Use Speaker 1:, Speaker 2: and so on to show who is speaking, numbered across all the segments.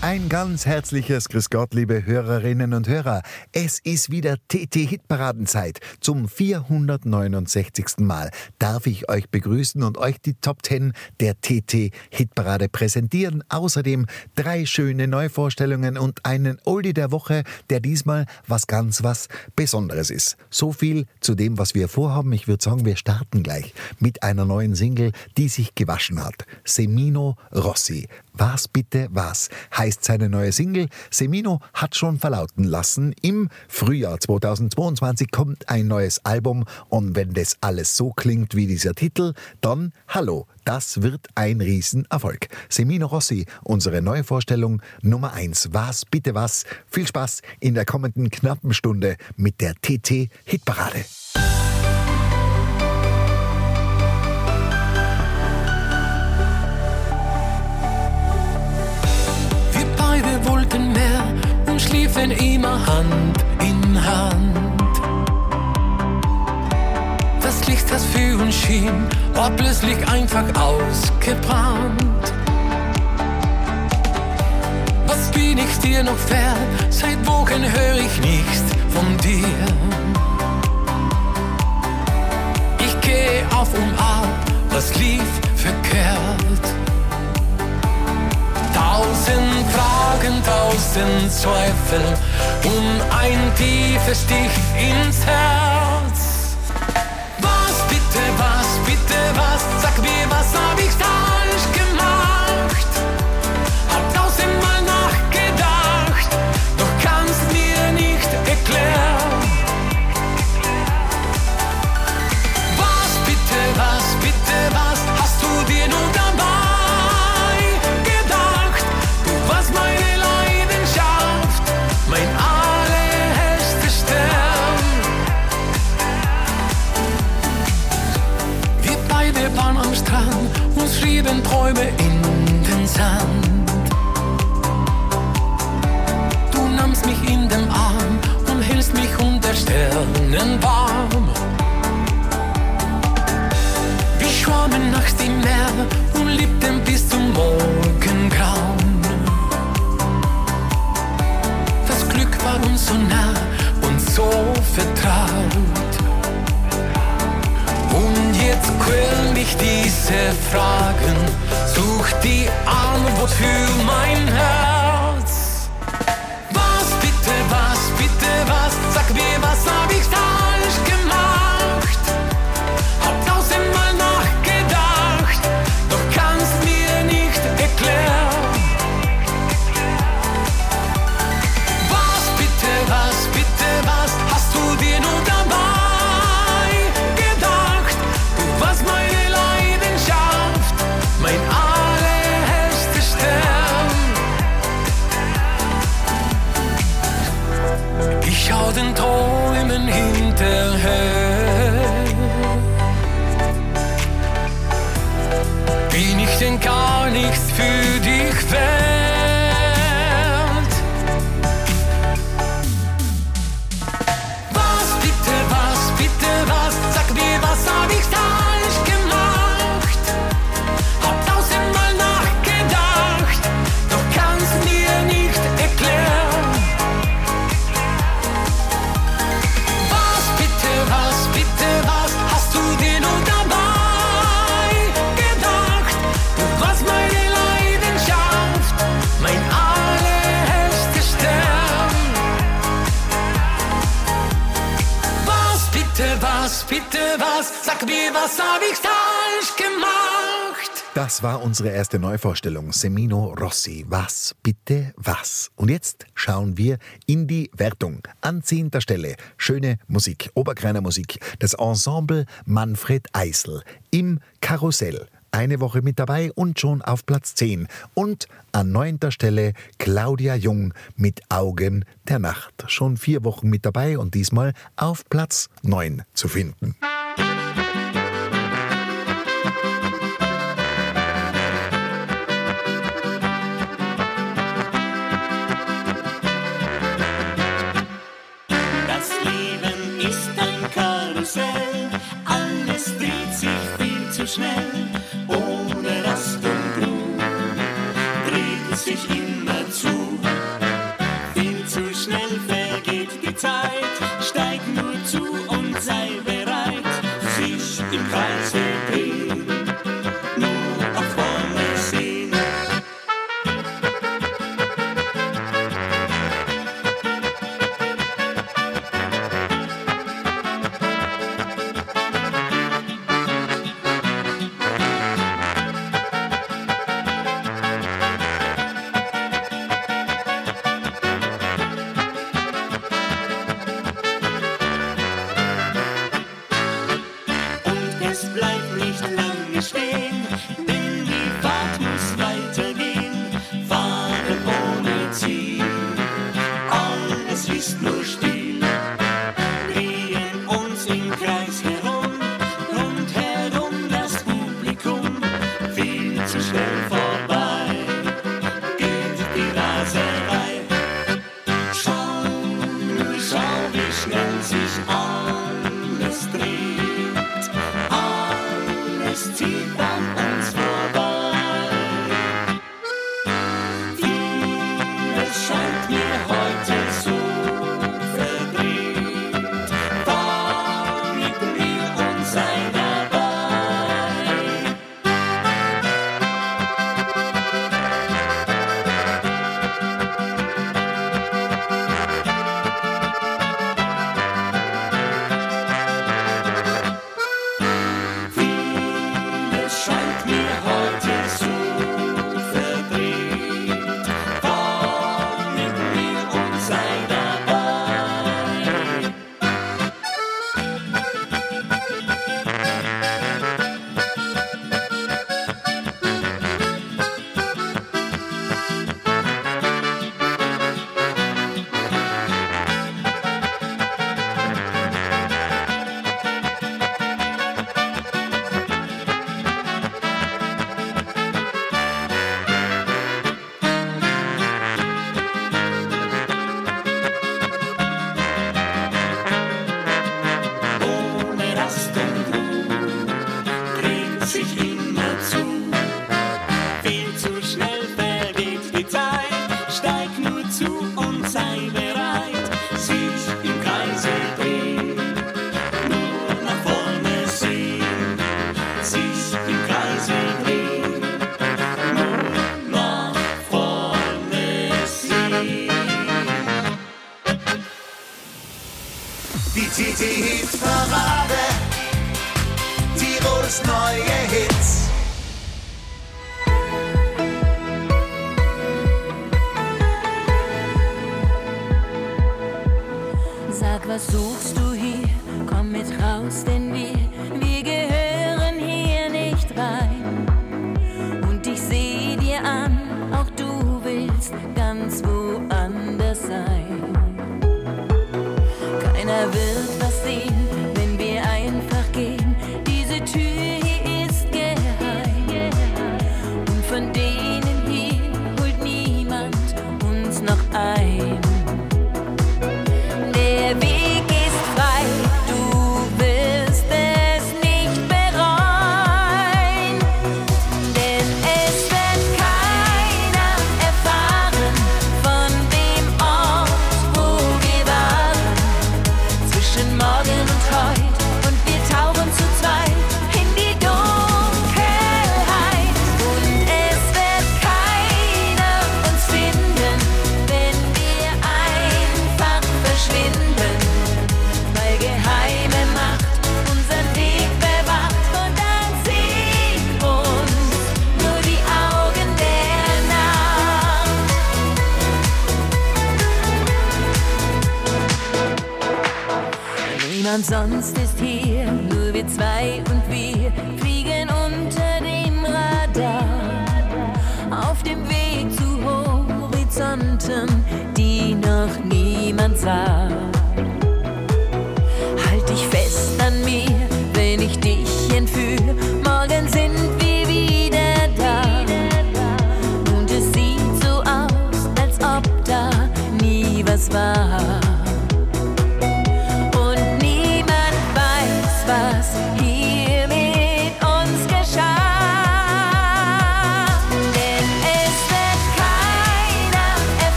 Speaker 1: Ein ganz herzliches Grüß Gott, liebe Hörerinnen und Hörer. Es ist wieder TT-Hitparadenzeit. Zum 469. Mal darf ich euch begrüßen und euch die Top 10 der TT-Hitparade präsentieren. Außerdem drei schöne Neuvorstellungen und einen Oldie der Woche, der diesmal was ganz was Besonderes ist. So viel zu dem, was wir vorhaben. Ich würde sagen, wir starten gleich mit einer neuen Single, die sich gewaschen hat. Semino Rossi. Was bitte was heißt seine neue Single. Semino hat schon verlauten lassen, im Frühjahr 2022 kommt ein neues Album und wenn das alles so klingt wie dieser Titel, dann hallo, das wird ein Riesenerfolg. Semino Rossi, unsere neue Vorstellung Nummer 1. Was bitte was? Viel Spaß in der kommenden knappen Stunde mit der TT Hitparade.
Speaker 2: Und schliefen immer Hand in Hand. Das Licht, das für uns schien, war plötzlich einfach ausgebrannt. Was bin ich dir noch wert? Seit Wochen höre ich nichts von dir. Ich gehe auf und ab, was lief verkehrt? Tausend Fragen, tausend Zweifel und ein tiefes Stich ins Herz. Was bitte, was bitte, was? Sag mir, was hab ich falsch gemacht? Hab tausendmal nachgedacht, doch kannst mir nicht erklären. Was bitte, was bitte, was hast du dir nur dabei schrieben Träume in den Sand. Du nahmst mich in den Arm und hältst mich unter Sternen warm. Wir schwammen nachts im Meer und liebten bis zum Morgengrauen. Das Glück war uns so nah und so vertraut. Jetzt quälen mich diese Fragen, such die Antwort für mein Herz. Was bitte, was bitte, was? Sag mir, was hab ich falsch mir, was hab ich falsch gemacht?
Speaker 1: Das war unsere erste Neuvorstellung. Semino Rossi. Was, bitte, was? Und jetzt schauen wir in die Wertung. An zehnter Stelle schöne Musik, Oberkreiner Musik. Das Ensemble Manfred Eisel im Karussell.
Speaker 3: eine Woche mit dabei und schon auf Platz 10. Und an neunter Stelle Claudia Jung mit Augen der Nacht. Schon vier Wochen mit dabei und diesmal auf Platz 9 zu finden.
Speaker 4: Ganz woanders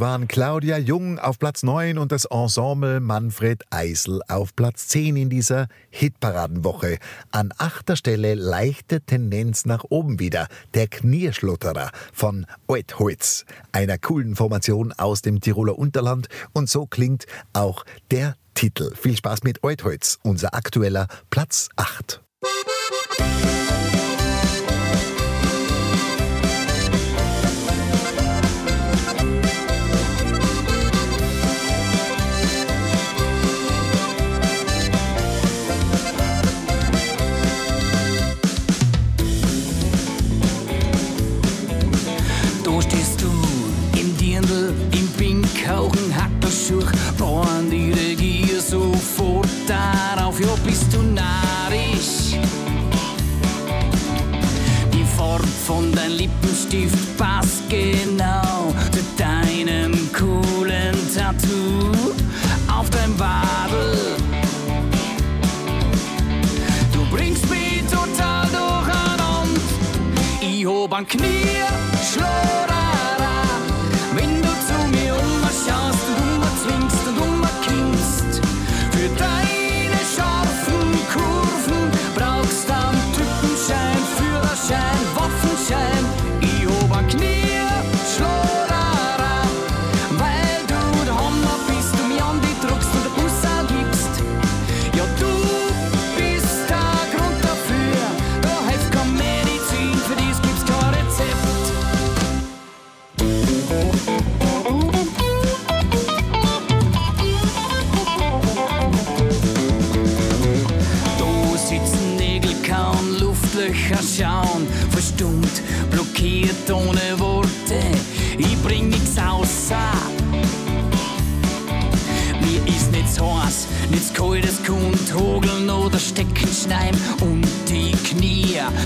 Speaker 4: Waren
Speaker 1: Claudia Jung auf Platz 9 und das Ensemble Manfred Eisel auf Platz 10 in dieser Hitparadenwoche. An achter Stelle leichte Tendenz nach oben wieder. Der Knierschlutterer von Oetholz, einer coolen Formation aus dem Tiroler Unterland. Und so klingt auch der Titel. Viel Spaß mit Oetholz, unser aktueller Platz 8.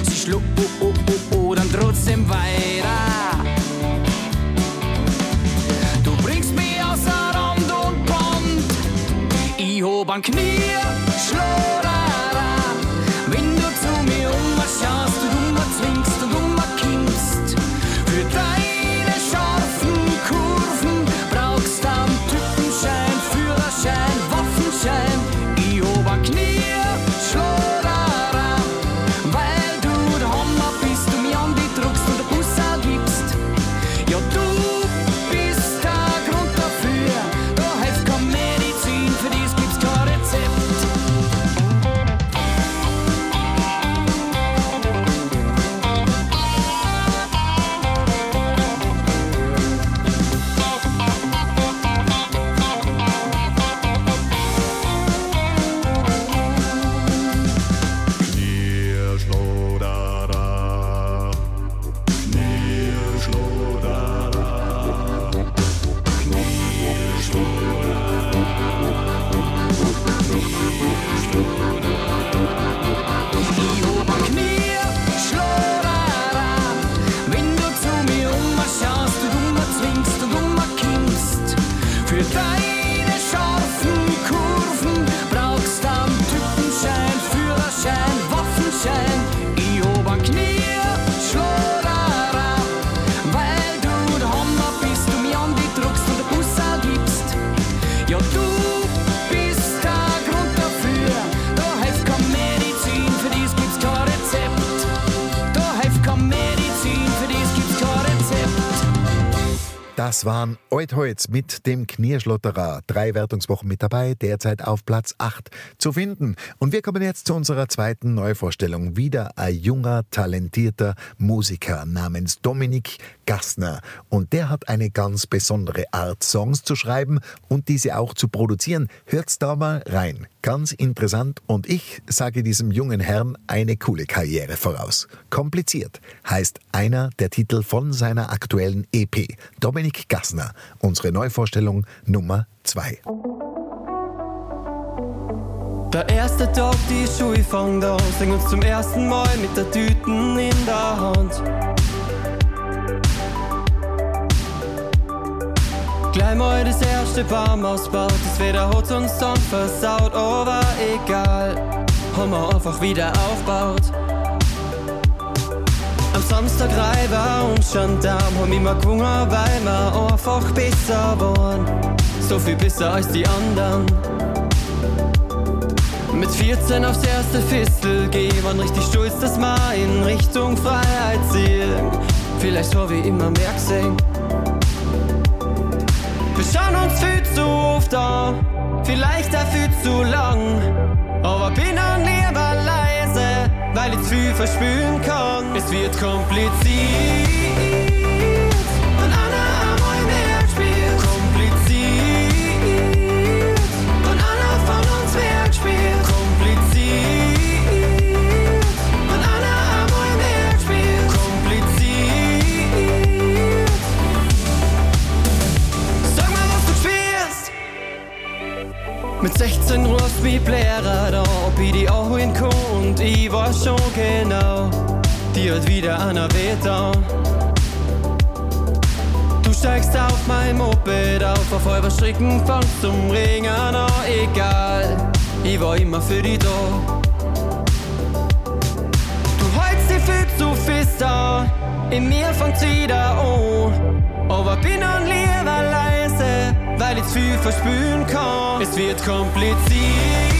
Speaker 5: Sie schluckt, oh, oh, oh, oh, dann trotzdem weiter. Du bringst mich außer Rand und Band. Ich hob an Knie.
Speaker 1: Das waren Eutholz mit dem Knierschlotterer. Drei Wertungswochen mit dabei, derzeit auf Platz 8 zu finden. Und wir kommen jetzt zu unserer zweiten Neuvorstellung. Wieder ein junger, talentierter Musiker namens Dominik Gassner. Und der hat eine ganz besondere Art, Songs zu schreiben und diese auch zu produzieren. Hört's da mal rein. Ganz interessant und ich sage diesem jungen Herrn eine coole Karriere voraus. Kompliziert heißt einer der Titel von seiner aktuellen EP. Dominik Gassner, unsere Neuvorstellung Nummer 2.
Speaker 6: Der erste Tag, die Schule fängt an, sing uns zum ersten Mal mit der Tüten in der Hand. Gleich mal das erste Baum ausbaut, das Wetter hat uns dann versaut, aber egal, haben wir einfach wieder aufbaut. Am Samstag rein war und da, haben immer gewungen, weil wir einfach besser waren. So viel besser als die anderen. Mit 14 aufs erste Fistel gehen, waren richtig stolz, dass wir in Richtung Freiheit ziehen. Vielleicht habe ich immer mehr gesehen. Wir schauen uns viel zu oft an, vielleicht auch viel zu lang. Aber bin dann lieber leise, weil ich zu viel verspüren kann. Es wird kompliziert. Rufst mich Lehrer da, ob ich die auch holen kann. Und ich weiß schon genau, die hat wieder einer da. Du steigst auf mein Moped auf, auf halber Stricken fangst zum Ringen an, egal. Ich war immer für die da. Du holst dich viel zu fest an, in mir fängt's wieder an. Aber bin dann lieber leise, weil ich zu viel verspüren kann. Es wird kompliziert.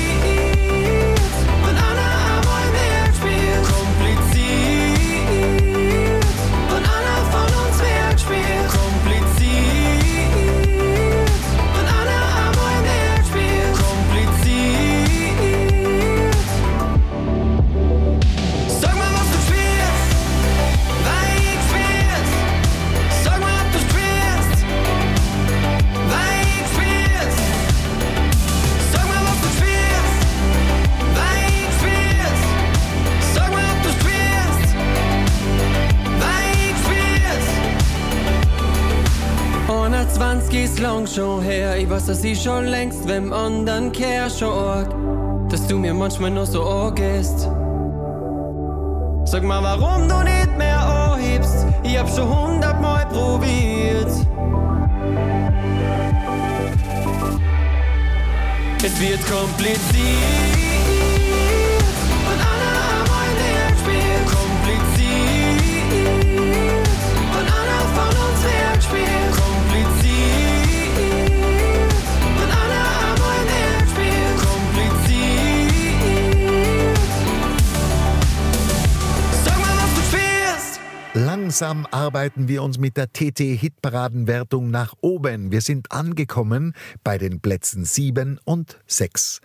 Speaker 6: 20 ist lang schon her, ich weiß, dass ich schon längst wem anderen care schon arg, dass du mir manchmal noch so angehst. Sag mal, warum du nicht mehr anhebst, ich hab schon hundertmal probiert. Es wird kompliziert.
Speaker 1: Langsam arbeiten wir uns mit der TT-Hitparadenwertung nach oben. Wir sind angekommen bei den Plätzen 7 und 6.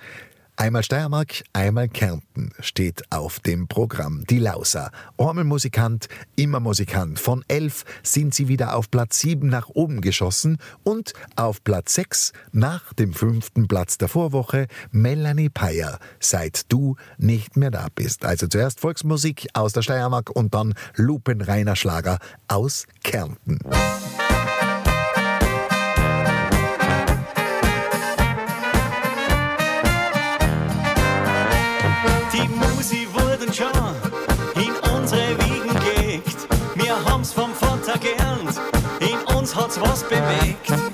Speaker 1: Einmal Steiermark, einmal Kärnten steht auf dem Programm. Die Lauser, Ormelmusikant, immer Musikant. Von 11 sind sie wieder auf Platz 7 nach oben geschossen und auf Platz 6 nach dem fünften Platz der Vorwoche Melanie Peyer, seit du nicht mehr da bist. Also zuerst Volksmusik aus der Steiermark und dann lupenreiner Schlager aus Kärnten.
Speaker 3: Was bewegt.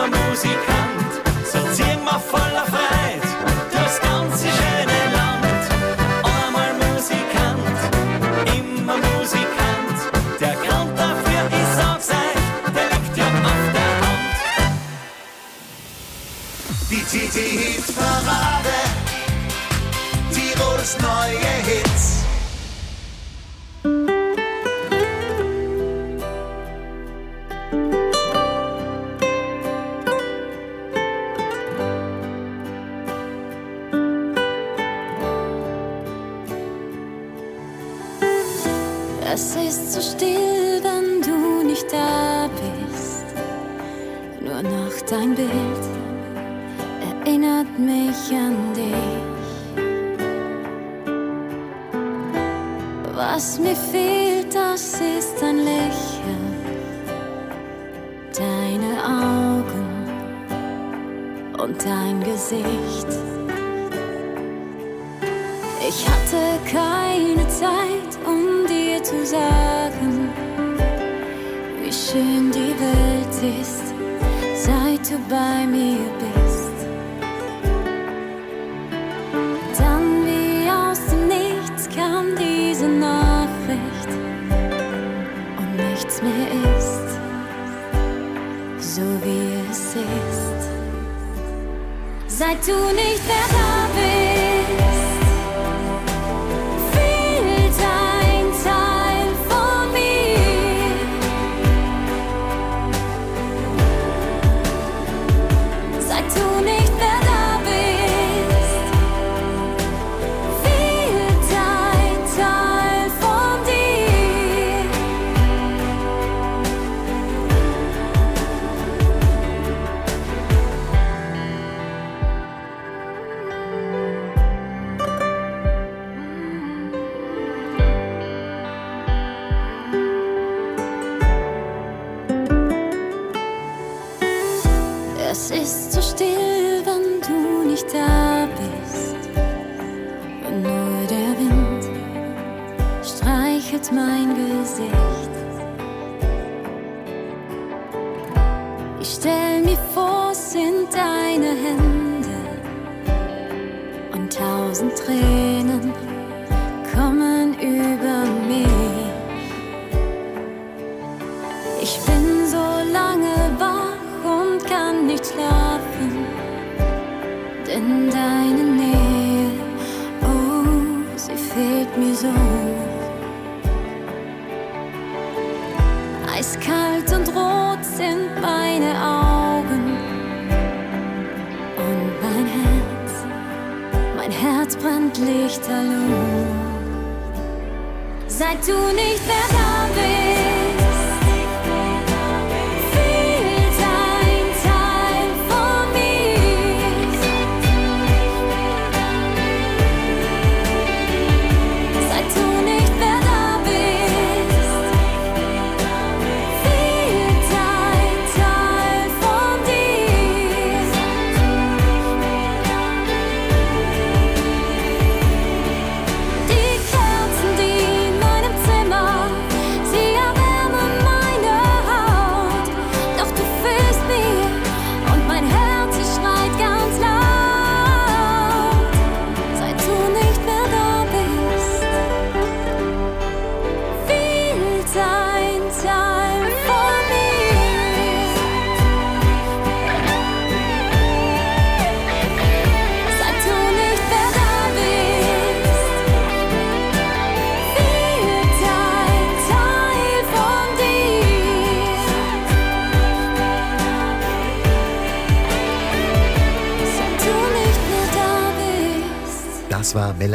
Speaker 3: man Musikant, so ziehen wir voller Freude durchs ganze schöne Land. Einmal Musikant, immer Musikant, der Grund dafür ist auch sein, der liegt ja
Speaker 1: auf der Hand. Die Titi-Hit-Parade,
Speaker 7: Tirols neue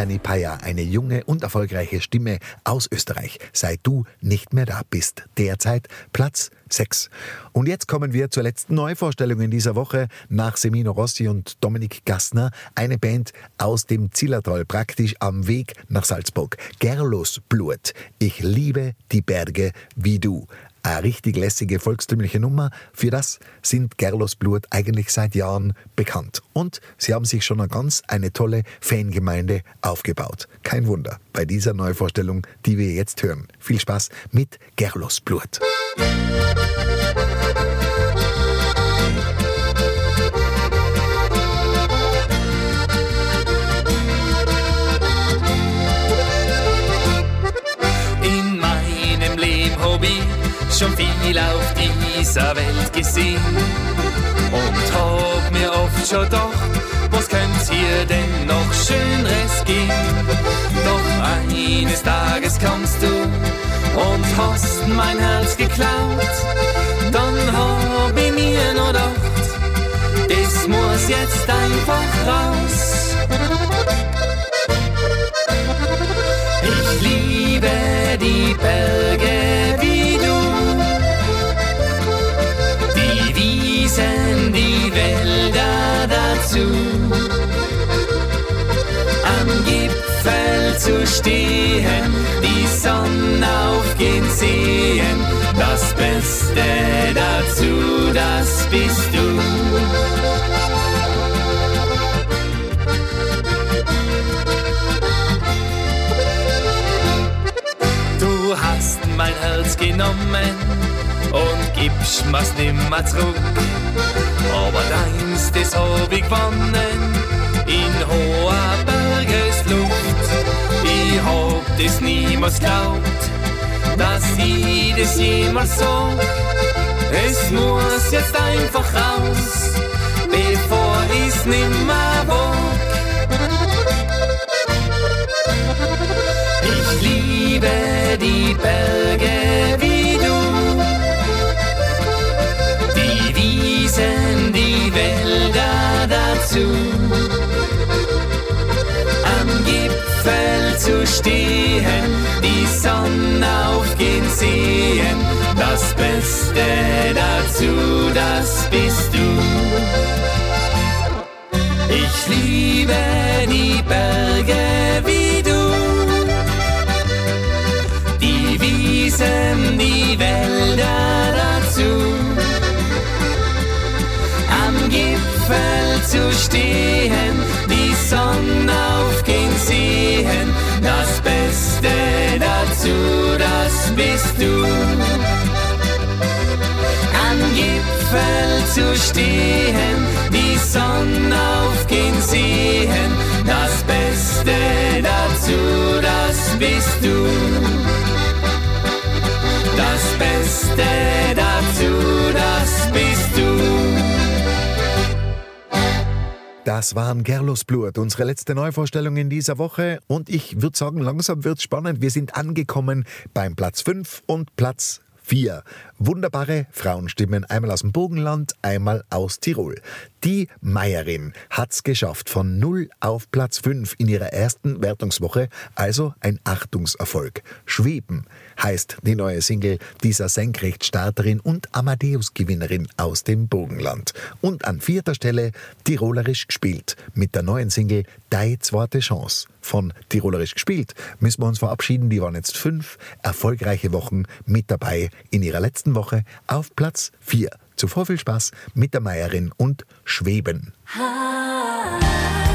Speaker 7: Melanie Payer, eine junge und erfolgreiche Stimme aus Österreich. Seit du nicht mehr da bist. Derzeit Platz 6. Und jetzt kommen wir zur letzten Neuvorstellung in dieser Woche nach Semino Rossi und Dominik Gassner, eine Band aus dem Zillertal, praktisch am Weg nach Salzburg. Gerlos Blut. Ich liebe die Berge wie du. Eine richtig lässige volkstümliche Nummer. Für das sind Gerlos Blut eigentlich seit Jahren bekannt. Und sie haben sich schon eine ganz eine tolle Fangemeinde aufgebaut. Kein Wunder bei dieser Neuvorstellung, die wir jetzt hören. Viel Spaß mit Gerlos Blut.
Speaker 8: Musik schon viel auf dieser Welt gesehen und hab mir oft schon gedacht, was könnt's hier denn noch Schöneres gehen? Doch eines Tages kommst du und hast mein Herz geklaut, dann hab ich mir nur gedacht, das muss jetzt einfach raus. Ich liebe die Berge Dazu. Am Gipfel zu stehen, die Sonne aufgehen sehen, das Beste dazu, das bist du. Du hast mein Herz genommen und gibst mir's nimmer zurück. Aber deins, das hab ich gewonnen in hoher Bergesluft. Ich hab das niemals glaubt, dass ich das jemals so. Es muss jetzt einfach raus, bevor ich's nimmer wog. Ich liebe die Berge Dazu. Am Gipfel zu stehen, die Sonne aufgehen sehen, das Beste dazu, das bist du. Ich liebe die Berge zu stehen, die Sonne aufgehen sehen. Das Beste dazu, das bist du. Am Gipfel zu stehen, die Sonne aufgehen sehen. Das Beste dazu, das bist du. Das Beste dazu, Das
Speaker 1: waren Gerlos Blut, unsere letzte Neuvorstellung in dieser Woche. Und ich würde sagen, langsam wird's spannend. Wir sind angekommen beim Platz 5 und Platz 4. Wunderbare Frauenstimmen, einmal aus dem Burgenland, einmal aus Tirol. Die Meierin hat's geschafft von 0 auf Platz 5 in ihrer ersten Wertungswoche, also ein Achtungserfolg. Schweben heißt die neue Single dieser Senkrechtstarterin und Amadeus-Gewinnerin aus dem Burgenland. Und an vierter Stelle Tirolerisch gespielt mit der neuen Single Dei zweite Chance. Von Tirolerisch gespielt müssen wir uns verabschieden. Die waren jetzt fünf erfolgreiche Wochen mit dabei in ihrer letzten Woche auf Platz 4. Zuvor viel Spaß mit der Meierin und Schweben.
Speaker 4: Ich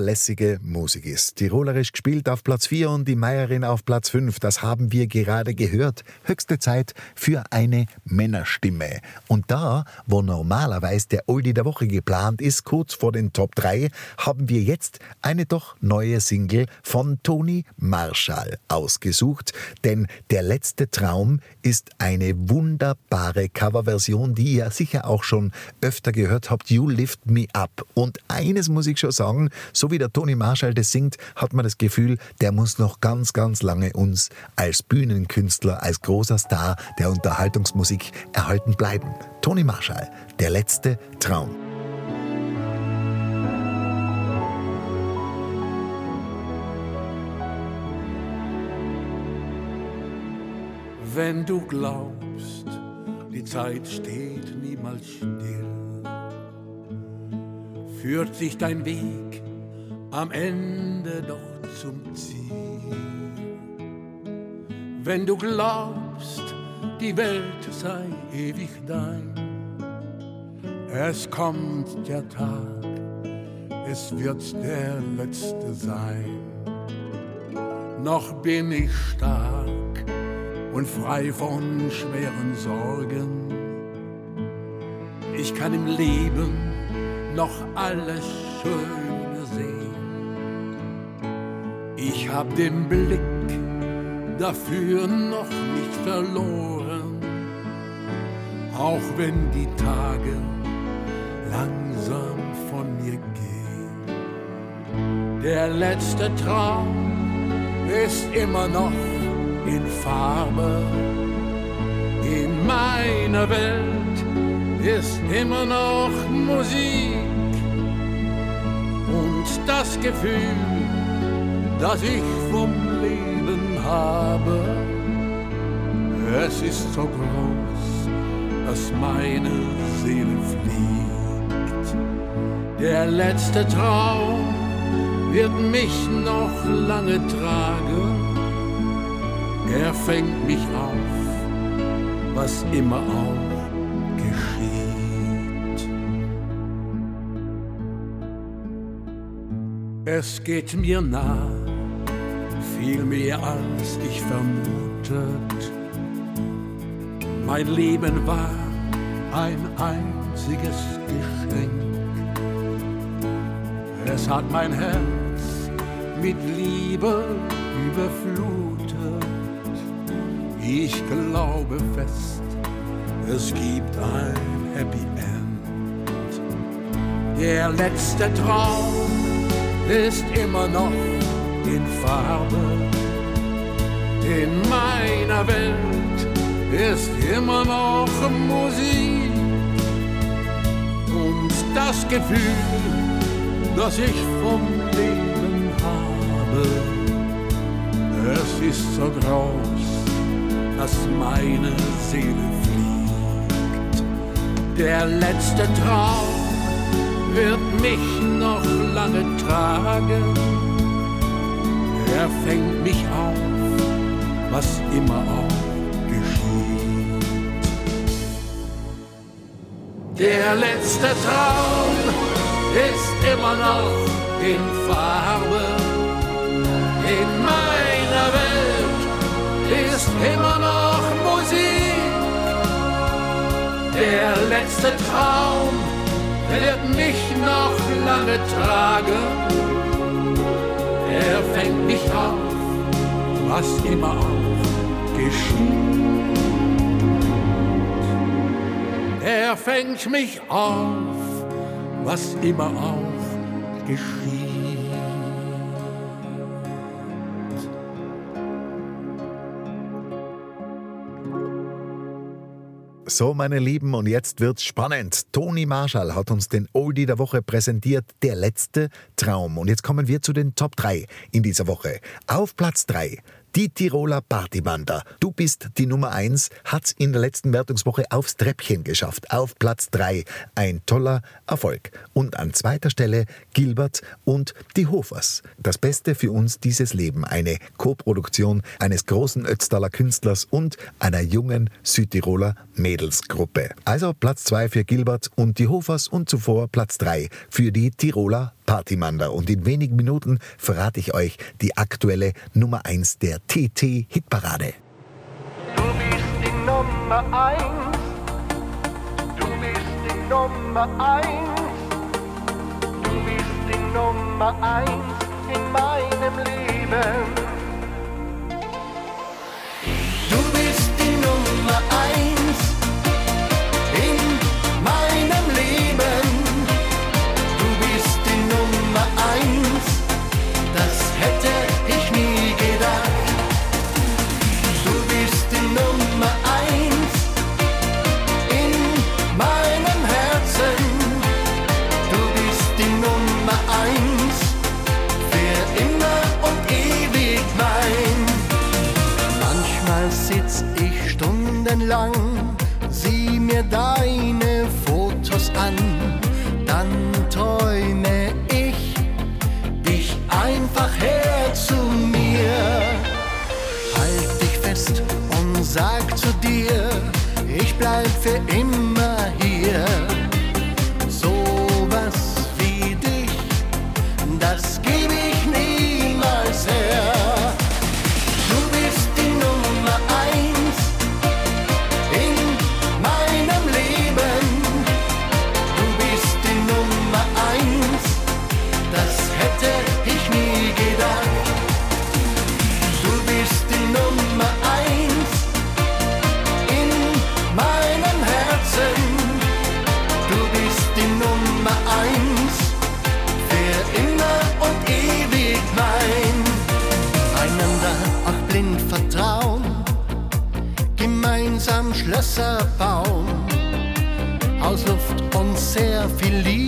Speaker 1: lässige Musik ist. Tirolerisch gespielt auf Platz 4 und die Meierin auf Platz 5, das haben wir gerade gehört. Höchste Zeit für eine Männerstimme. Und da, wo normalerweise der Oldie der Woche geplant ist, kurz vor den Top 3, haben wir jetzt eine doch neue Single von Toni Marshall ausgesucht. Denn der letzte Traum ist eine wunderbare Coverversion, die ihr sicher auch schon öfter gehört habt. You Lift Me Up. Und eines muss ich schon sagen, so wie der Toni Marshall das singt, hat man das Gefühl, der muss noch ganz, ganz lange uns als Bühnenkünstler, als großer Star der Unterhaltungsmusik erhalten bleiben. Toni Marshall, der letzte Traum.
Speaker 2: Wenn du glaubst, die Zeit steht niemals still, führt sich dein Weg am Ende doch zum Ziel. Wenn du glaubst, die Welt sei ewig dein, es kommt der Tag, es wird der letzte sein. Noch bin ich stark und frei von schweren Sorgen. Ich kann im Leben noch alles Schöne hab den Blick dafür noch nicht verloren, auch wenn die Tage langsam von mir gehen. Der letzte Traum ist immer noch in Farbe. In meiner Welt ist immer noch Musik und das Gefühl, das ich vom Leben habe. Es ist so groß, dass meine Seele fliegt. Der letzte Traum wird mich noch lange tragen er fängt mich auf, was immer auch Es geht mir nah, viel mehr als ich vermutet. Mein Leben war ein einziges Geschenk. Es hat mein Herz mit Liebe überflutet. Ich glaube fest, es gibt ein Happy End. Der letzte Traum ist immer noch in Farbe. In meiner Welt ist immer noch Musik. Und das Gefühl, das ich vom Leben habe, es ist so groß dass meine Seele fliegt. Der letzte Traum wird mich lange tragen. Er fängt mich auf, was immer auch geschieht. Der letzte Traum ist immer noch in Farbe in meiner Welt ist immer noch Musik. Der letzte Traum lange tragen. Er fängt mich auf, was immer auch geschieht. Er fängt mich auf, was immer auch geschieht.
Speaker 1: So, meine Lieben, und jetzt wird's spannend. Toni Marshall hat uns den Oldie der Woche präsentiert, der letzte Traum. Und jetzt kommen wir zu den Top 3 in dieser Woche. Auf Platz 3 Die Tiroler Partybander. Du bist die Nummer eins, hat's in der letzten Wertungswoche aufs Treppchen geschafft, auf Platz drei. Ein toller Erfolg. Und an zweiter Stelle Gilbert und die Hofers. Das Beste für uns dieses Leben. Eine Co-Produktion eines großen Ötztaler Künstlers und einer jungen Südtiroler Mädelsgruppe. Also Platz zwei für Gilbert und die Hofers und zuvor Platz drei für die Tiroler Partymander. Und in wenigen Minuten verrate ich euch die aktuelle Nummer eins der TT-Hitparade.
Speaker 9: Du bist die Nummer eins. Du bist die Nummer eins. Du bist die Nummer eins in meinem Leben. Du bist die Nummer eins lang. Luft und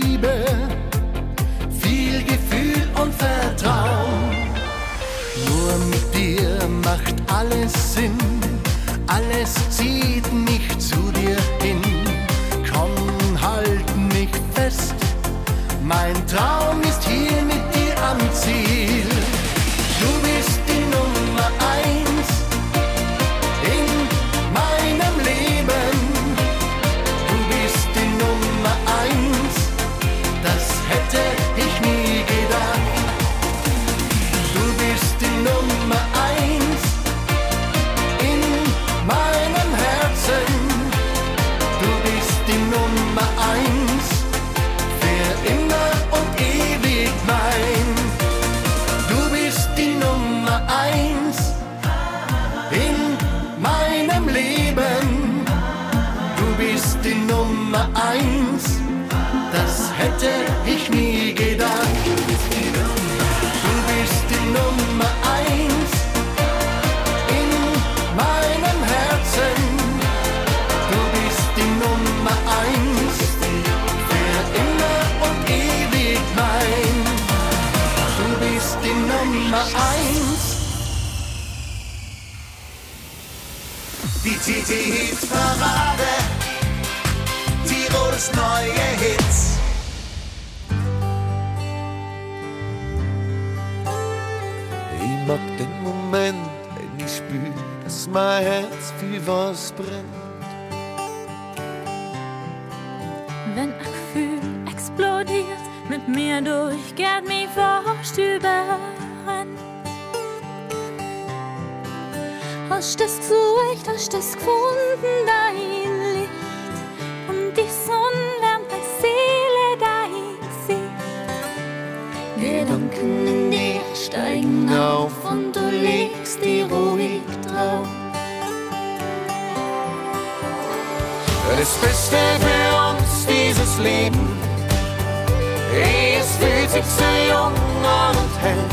Speaker 10: sich sehr jung und hell.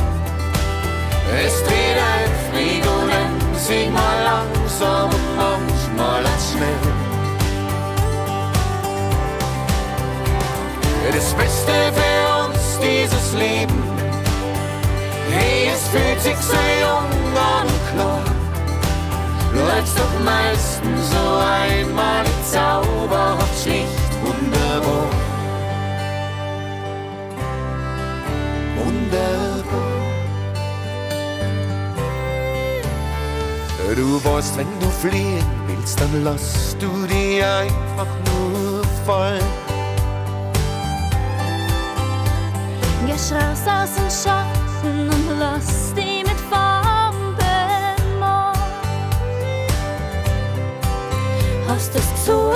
Speaker 10: Es dreht ein Fliegen, sieh mal langsam und manchmal als schnell. Das Beste für uns, dieses Leben. Hey, es fühlt sich sehr jung und klar. Läuft doch meistens so einmal Zauberhaft schlicht wunderbar. wunderbar. Du weißt, wenn du fliehen willst, dann lass du die einfach nur fallen.
Speaker 11: Gehst raus aus dem Schatten und lass die mit Farben malen. Hast es
Speaker 10: zu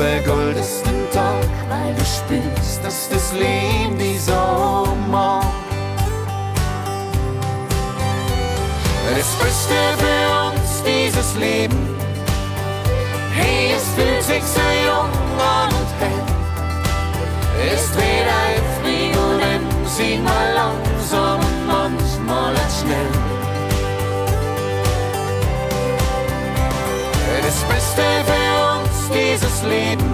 Speaker 10: vergoldest den Tag, weil du spürst, dass das Leben die so mag. Das Beste für uns, dieses Leben. Hey, es fühlt sich so jung an und hell. Ist weder eifrig und emsig, mal langsam und manchmal schnell. Das Beste für uns, dieses Leben.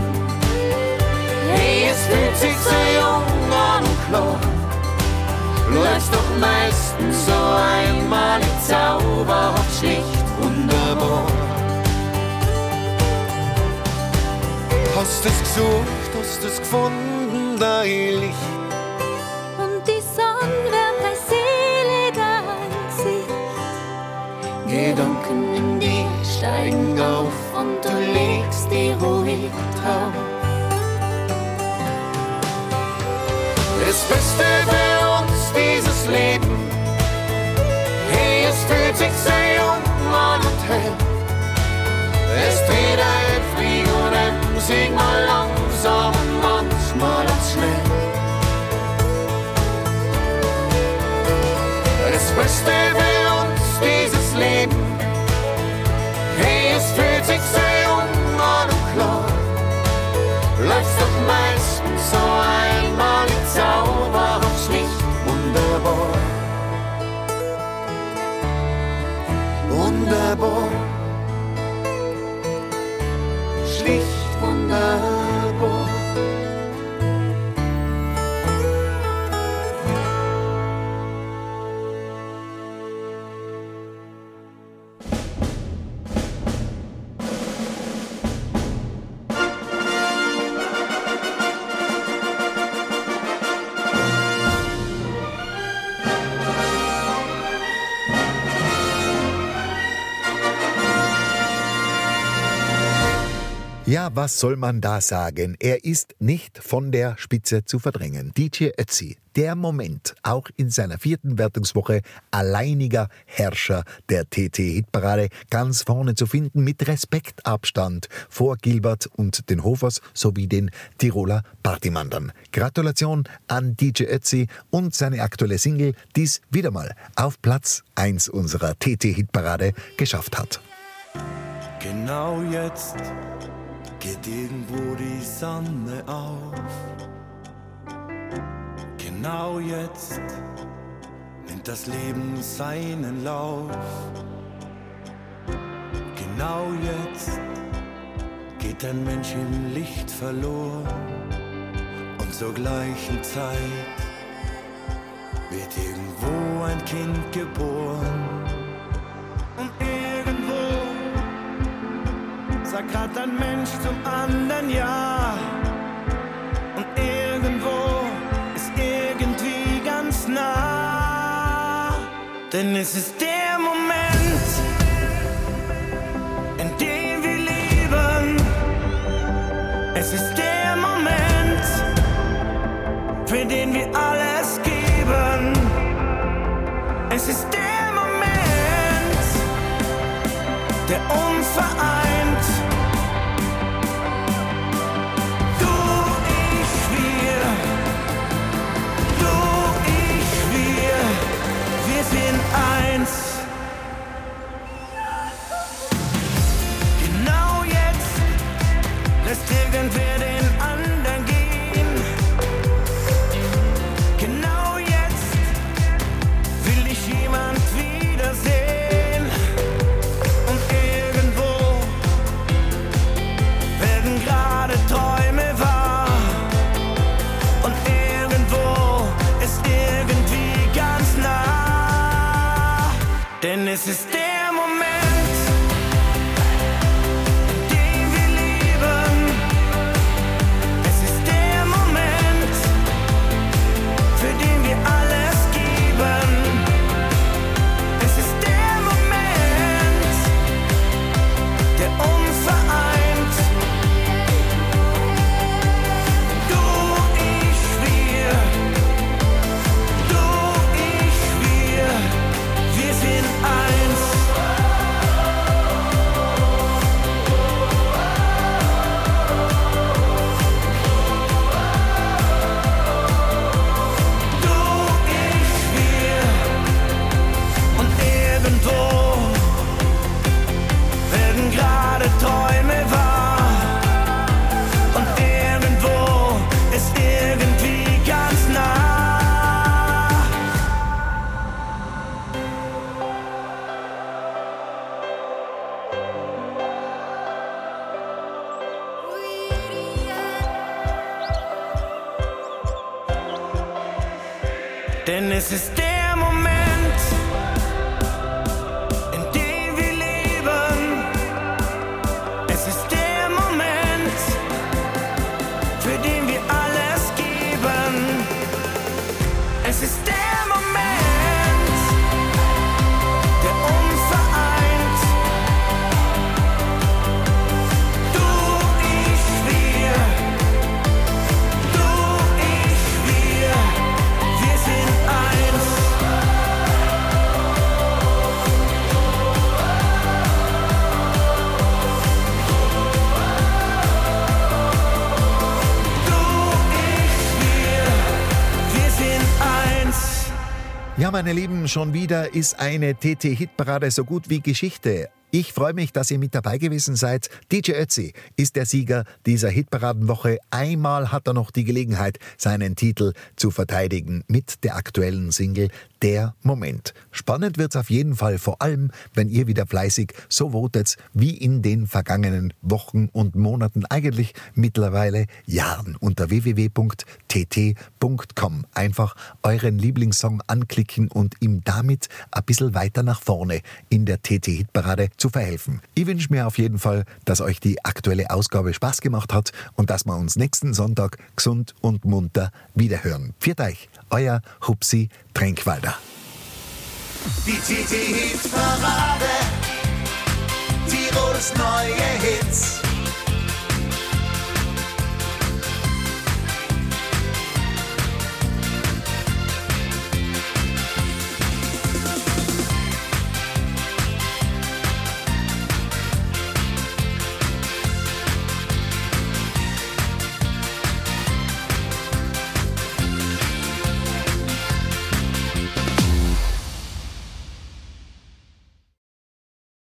Speaker 10: Hey, es fühlt sich so jung an und klar. Läufst doch meistens so einmalig zauberhaft, schlicht wunderbar. Hast es gesucht, hast es gefunden, dein Licht.
Speaker 11: Und die Sonne wärmt dein Gesicht.
Speaker 10: Gedanken in dir steigen auf ruhig drauf. Das Beste für uns, dieses Leben. Hey, es fühlt sich so jung an und hell. Es dreht eifrig und emsig, mal langsam und manchmal als schnell. Das Beste für uns, dieses Leben. Hey, es fühlt sich so Doch meistens so einmalig zauberhaft, schlicht wunderbar. Wunderbar.
Speaker 1: Ja, was soll man da sagen? Er ist nicht von der Spitze zu verdrängen. DJ Ötzi, der Moment, auch in seiner vierten Wertungswoche alleiniger Herrscher der TT-Hitparade, ganz vorne zu finden mit Respektabstand vor Gilbert und den Hofers sowie den Tiroler Partymandern. Gratulation an DJ Ötzi und seine aktuelle Single, die es wieder mal auf Platz 1 unserer TT-Hitparade geschafft hat.
Speaker 3: Genau jetzt geht irgendwo die Sonne auf. Genau jetzt nimmt das Leben seinen Lauf. Genau jetzt geht ein Mensch im Licht verloren und zur gleichen Zeit wird irgendwo ein Kind geboren. Sagt grad ein Mensch zum anderen Ja. Und irgendwo ist irgendwie ganz nah. Denn es ist der Moment, in dem wir leben. Es ist der Moment, für den wir alles geben. Es ist der Moment, der uns vereint.
Speaker 1: compared meine Lieben, schon wieder ist eine TT-Hitparade so gut wie Geschichte. Ich freue mich, dass ihr mit dabei gewesen seid. DJ Ötzi ist der Sieger dieser Hitparadenwoche. Einmal hat er noch die Gelegenheit, seinen Titel zu verteidigen mit der aktuellen Single Der Moment. Spannend wird's auf jeden Fall, vor allem, wenn ihr wieder fleißig so votet wie in den vergangenen Wochen und Monaten, eigentlich mittlerweile Jahren unter www.tt.com. Einfach euren Lieblingssong anklicken und ihm damit ein bisschen weiter nach vorne in der TT-Hitparade zu verhelfen. Ich wünsche mir auf jeden Fall, dass euch die aktuelle Ausgabe Spaß gemacht hat und dass wir uns nächsten Sonntag gesund und munter wiederhören. Viert euch, euer Hupsi Tränkwalder.
Speaker 10: Die TT-Hit-Parade. Tirols neue Hits.